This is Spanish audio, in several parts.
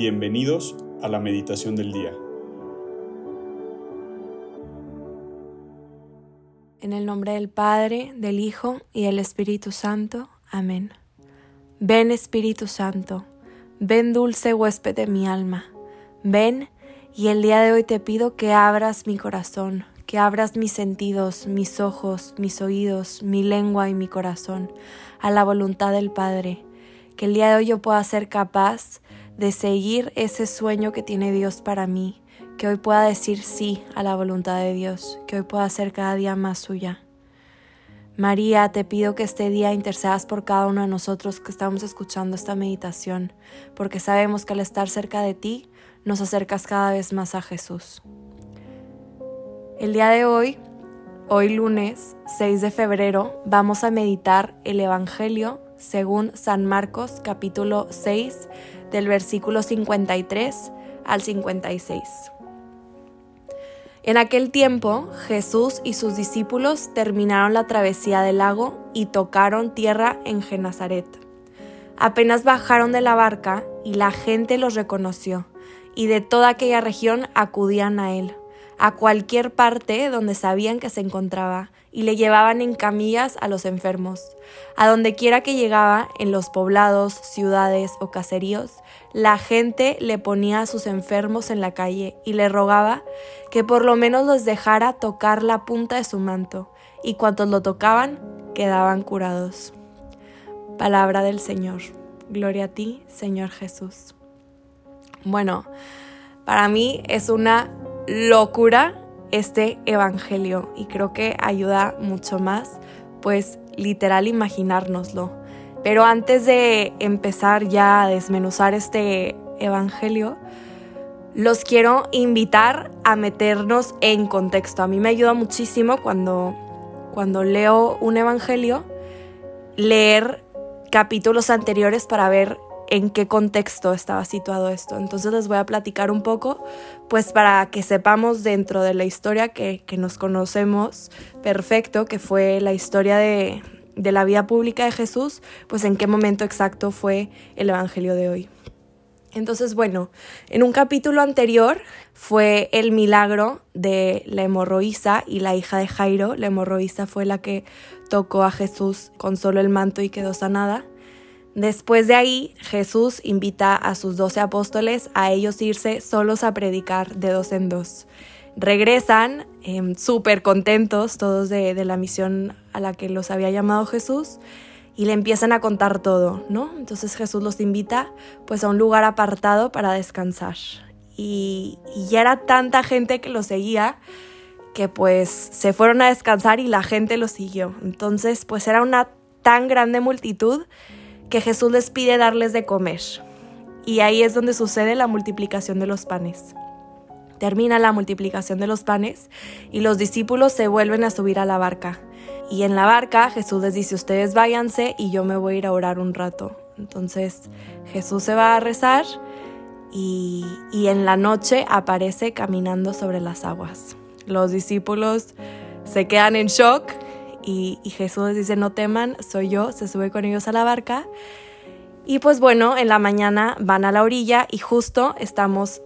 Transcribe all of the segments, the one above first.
Bienvenidos a la meditación del día. En el nombre del Padre, del Hijo y del Espíritu Santo. Amén. Ven Espíritu Santo, ven dulce huésped de mi alma, ven y el día de hoy te pido que abras mi corazón, que abras mis sentidos, mis ojos, mis oídos, mi lengua y mi corazón a la voluntad del Padre, que el día de hoy yo pueda ser capaz de seguir ese sueño que tiene Dios para mí, que hoy pueda decir sí a la voluntad de Dios, que hoy pueda ser cada día más suya. María, te pido que este día intercedas por cada uno de nosotros que estamos escuchando esta meditación, porque sabemos que al estar cerca de ti nos acercas cada vez más a Jesús. El día de hoy, hoy lunes 6 de febrero, vamos a meditar el Evangelio según San Marcos capítulo 6 del versículo 53 al 56. En aquel tiempo Jesús y sus discípulos terminaron la travesía del lago y tocaron tierra en Genazaret. Apenas bajaron de la barca y la gente los reconoció, y de toda aquella región acudían a él, a cualquier parte donde sabían que se encontraba, y le llevaban en camillas a los enfermos. A donde quiera que llegaba, en los poblados, ciudades o caseríos, la gente le ponía a sus enfermos en la calle y le rogaba que por lo menos los dejara tocar la punta de su manto, y cuantos lo tocaban quedaban curados. Palabra del Señor. Gloria a ti, Señor Jesús. Bueno, para mí es una locura este Evangelio y creo que ayuda mucho más, pues literal imaginárnoslo. Pero antes de empezar ya a desmenuzar este Evangelio, los quiero invitar a meternos en contexto. A mí me ayuda muchísimo cuando, cuando leo un Evangelio, leer capítulos anteriores para ver en qué contexto estaba situado esto. Entonces les voy a platicar un poco, pues para que sepamos dentro de la historia que, nos conocemos perfecto, que fue la historia de, de la vida pública de Jesús, pues en qué momento exacto fue el Evangelio de hoy. Entonces, bueno, en un capítulo anterior fue el milagro de la hemorroísa y la hija de Jairo. La hemorroísa fue la que tocó a Jesús con solo el manto y quedó sanada. Después de ahí, Jesús invita a sus doce apóstoles a ellos irse solos a predicar de dos en dos. Regresan em, súper contentos todos de, la misión a la que los había llamado Jesús y le empiezan a contar todo, ¿no? Entonces Jesús los invita pues a un lugar apartado para descansar. Y, y, ya era tanta gente que lo seguía que pues se fueron a descansar y la gente lo siguió. Entonces pues era una tan grande multitud que Jesús les pide darles de comer. Y ahí es donde sucede la multiplicación de los panes. Termina la multiplicación de los panes y los discípulos se vuelven a subir a la barca. Y en la barca Jesús les dice, ustedes váyanse y yo me voy a ir a orar un rato. Entonces Jesús se va a rezar y, y en la noche aparece caminando sobre las aguas. Los discípulos se quedan en shock y, Jesús dice, no teman, soy yo, se sube con ellos a la barca. Y pues bueno, en la mañana van a la orilla y justo estamos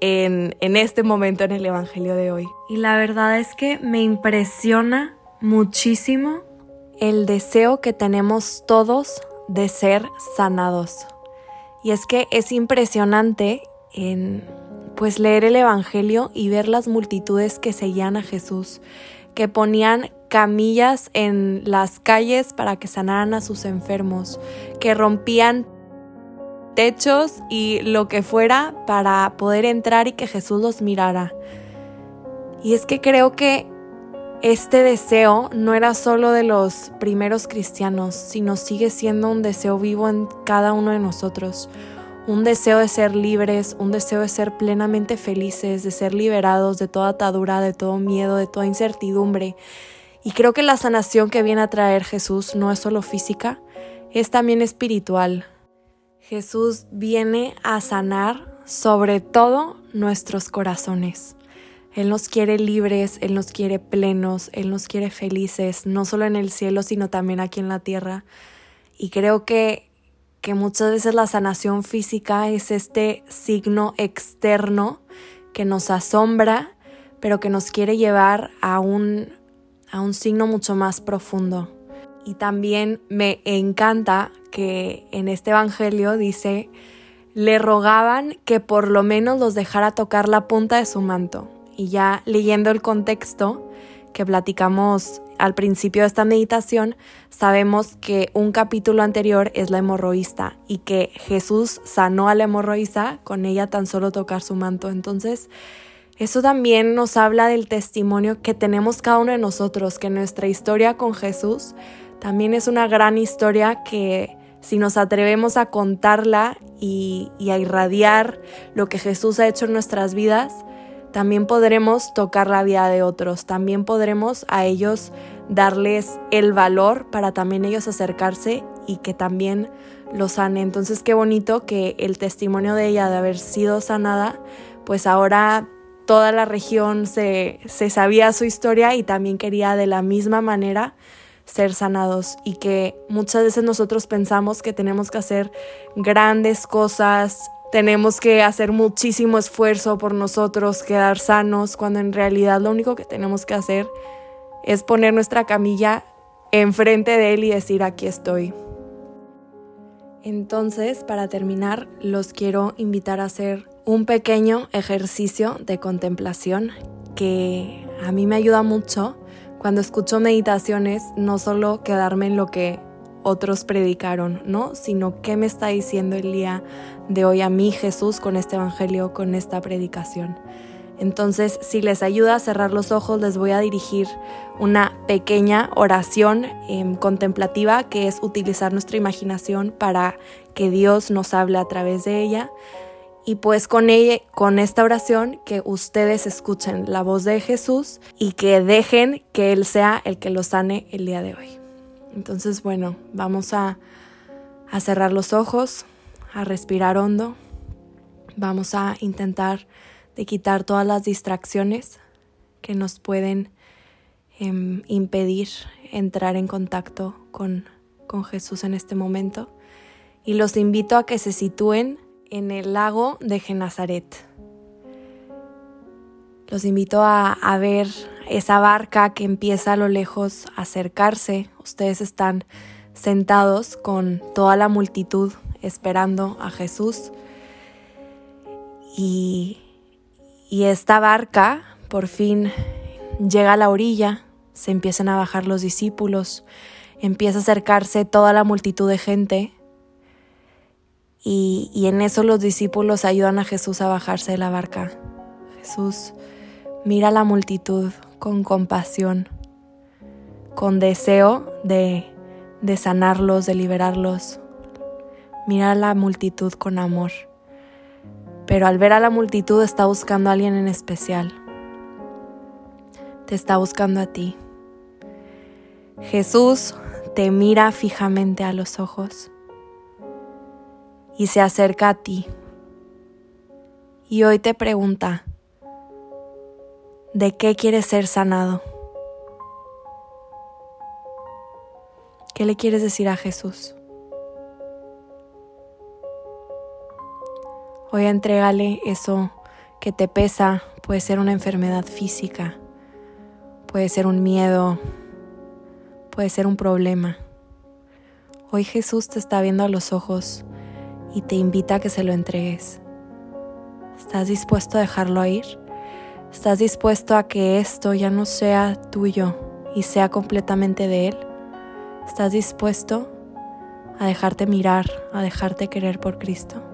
en, en, este momento en el Evangelio de hoy. Y la verdad es que me impresiona muchísimo el deseo que tenemos todos de ser sanados. Y es que es impresionante en pues leer el Evangelio y ver las multitudes que seguían a Jesús, que ponían camillas en las calles para que sanaran a sus enfermos, que rompían techos y lo que fuera para poder entrar y que Jesús los mirara. Y es que creo que este deseo no era solo de los primeros cristianos, sino sigue siendo un deseo vivo en cada uno de nosotros. Un deseo de ser libres, un deseo de ser plenamente felices, de ser liberados de toda atadura, de todo miedo, de toda incertidumbre, y creo que la sanación que viene a traer Jesús no es solo física, es también espiritual. Jesús viene a sanar sobre todo nuestros corazones. Él nos quiere libres, Él nos quiere plenos, Él nos quiere felices, no solo en el cielo, sino también aquí en la tierra. Y creo que, que muchas veces la sanación física es este signo externo que nos asombra, pero que nos quiere llevar a un, a un signo mucho más profundo. Y también me encanta que en este Evangelio dice, le rogaban que por lo menos los dejara tocar la punta de su manto. Y ya leyendo el contexto que platicamos al principio de esta meditación, sabemos que un capítulo anterior es la hemorroísta y que Jesús sanó a la hemorroísta con ella tan solo tocar su manto. Entonces, eso también nos habla del testimonio que tenemos cada uno de nosotros, que nuestra historia con Jesús también es una gran historia que si nos atrevemos a contarla y, a irradiar lo que Jesús ha hecho en nuestras vidas, también podremos tocar la vida de otros, también podremos a ellos darles el valor para también ellos acercarse y que también lo sane. Entonces qué bonito que el testimonio de ella de haber sido sanada, pues ahora toda la región se, sabía su historia y también quería de la misma manera ser sanados y que muchas veces nosotros pensamos que tenemos que hacer grandes cosas, tenemos que hacer muchísimo esfuerzo por nosotros, quedar sanos, cuando en realidad lo único que tenemos que hacer es poner nuestra camilla enfrente de Él y decir, aquí estoy. Entonces, para terminar, los quiero invitar a hacer un pequeño ejercicio de contemplación que a mí me ayuda mucho cuando escucho meditaciones, no solo quedarme en lo que otros predicaron, ¿no? Sino qué me está diciendo el día de hoy a mí Jesús con este Evangelio, con esta predicación. Entonces, si les ayuda a cerrar los ojos, les voy a dirigir una pequeña oración em, contemplativa que es utilizar nuestra imaginación para que Dios nos hable a través de ella. Y pues con ella, con esta oración, que ustedes escuchen la voz de Jesús y que dejen que Él sea el que los sane el día de hoy. Entonces, bueno, vamos a, cerrar los ojos, a respirar hondo. Vamos a intentar de quitar todas las distracciones que nos pueden em, impedir entrar en contacto con, con Jesús en este momento. Y los invito a que se sitúen en el lago de Genazaret. Los invito a, ver esa barca que empieza a lo lejos a acercarse. Ustedes están sentados con toda la multitud esperando a Jesús. Y, y esta barca por fin llega a la orilla, se empiezan a bajar los discípulos, empieza a acercarse toda la multitud de gente. Y, en eso los discípulos ayudan a Jesús a bajarse de la barca. Jesús mira la multitud, con compasión, con deseo de, de sanarlos, de liberarlos. Mira a la multitud con amor, pero al ver a la multitud está buscando a alguien en especial. Te está buscando a ti. Jesús te mira fijamente a los ojos y se acerca a ti. Y hoy te pregunta, de qué quieres ser sanado. ¿Qué le quieres decir a Jesús? Hoy entrégale eso que te pesa. Puede ser una enfermedad física, puede ser un miedo, puede ser un problema. Hoy Jesús te está viendo a los ojos y te invita a que se lo entregues. ¿Estás dispuesto a dejarlo ir? ¿Estás dispuesto a que esto ya no sea tuyo y sea completamente de Él? ¿Estás dispuesto a dejarte mirar, a dejarte querer por Cristo?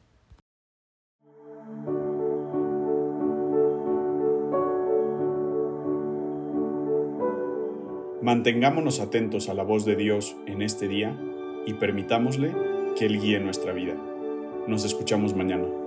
Mantengámonos atentos a la voz de Dios en este día y permitámosle que Él guíe nuestra vida. Nos escuchamos mañana.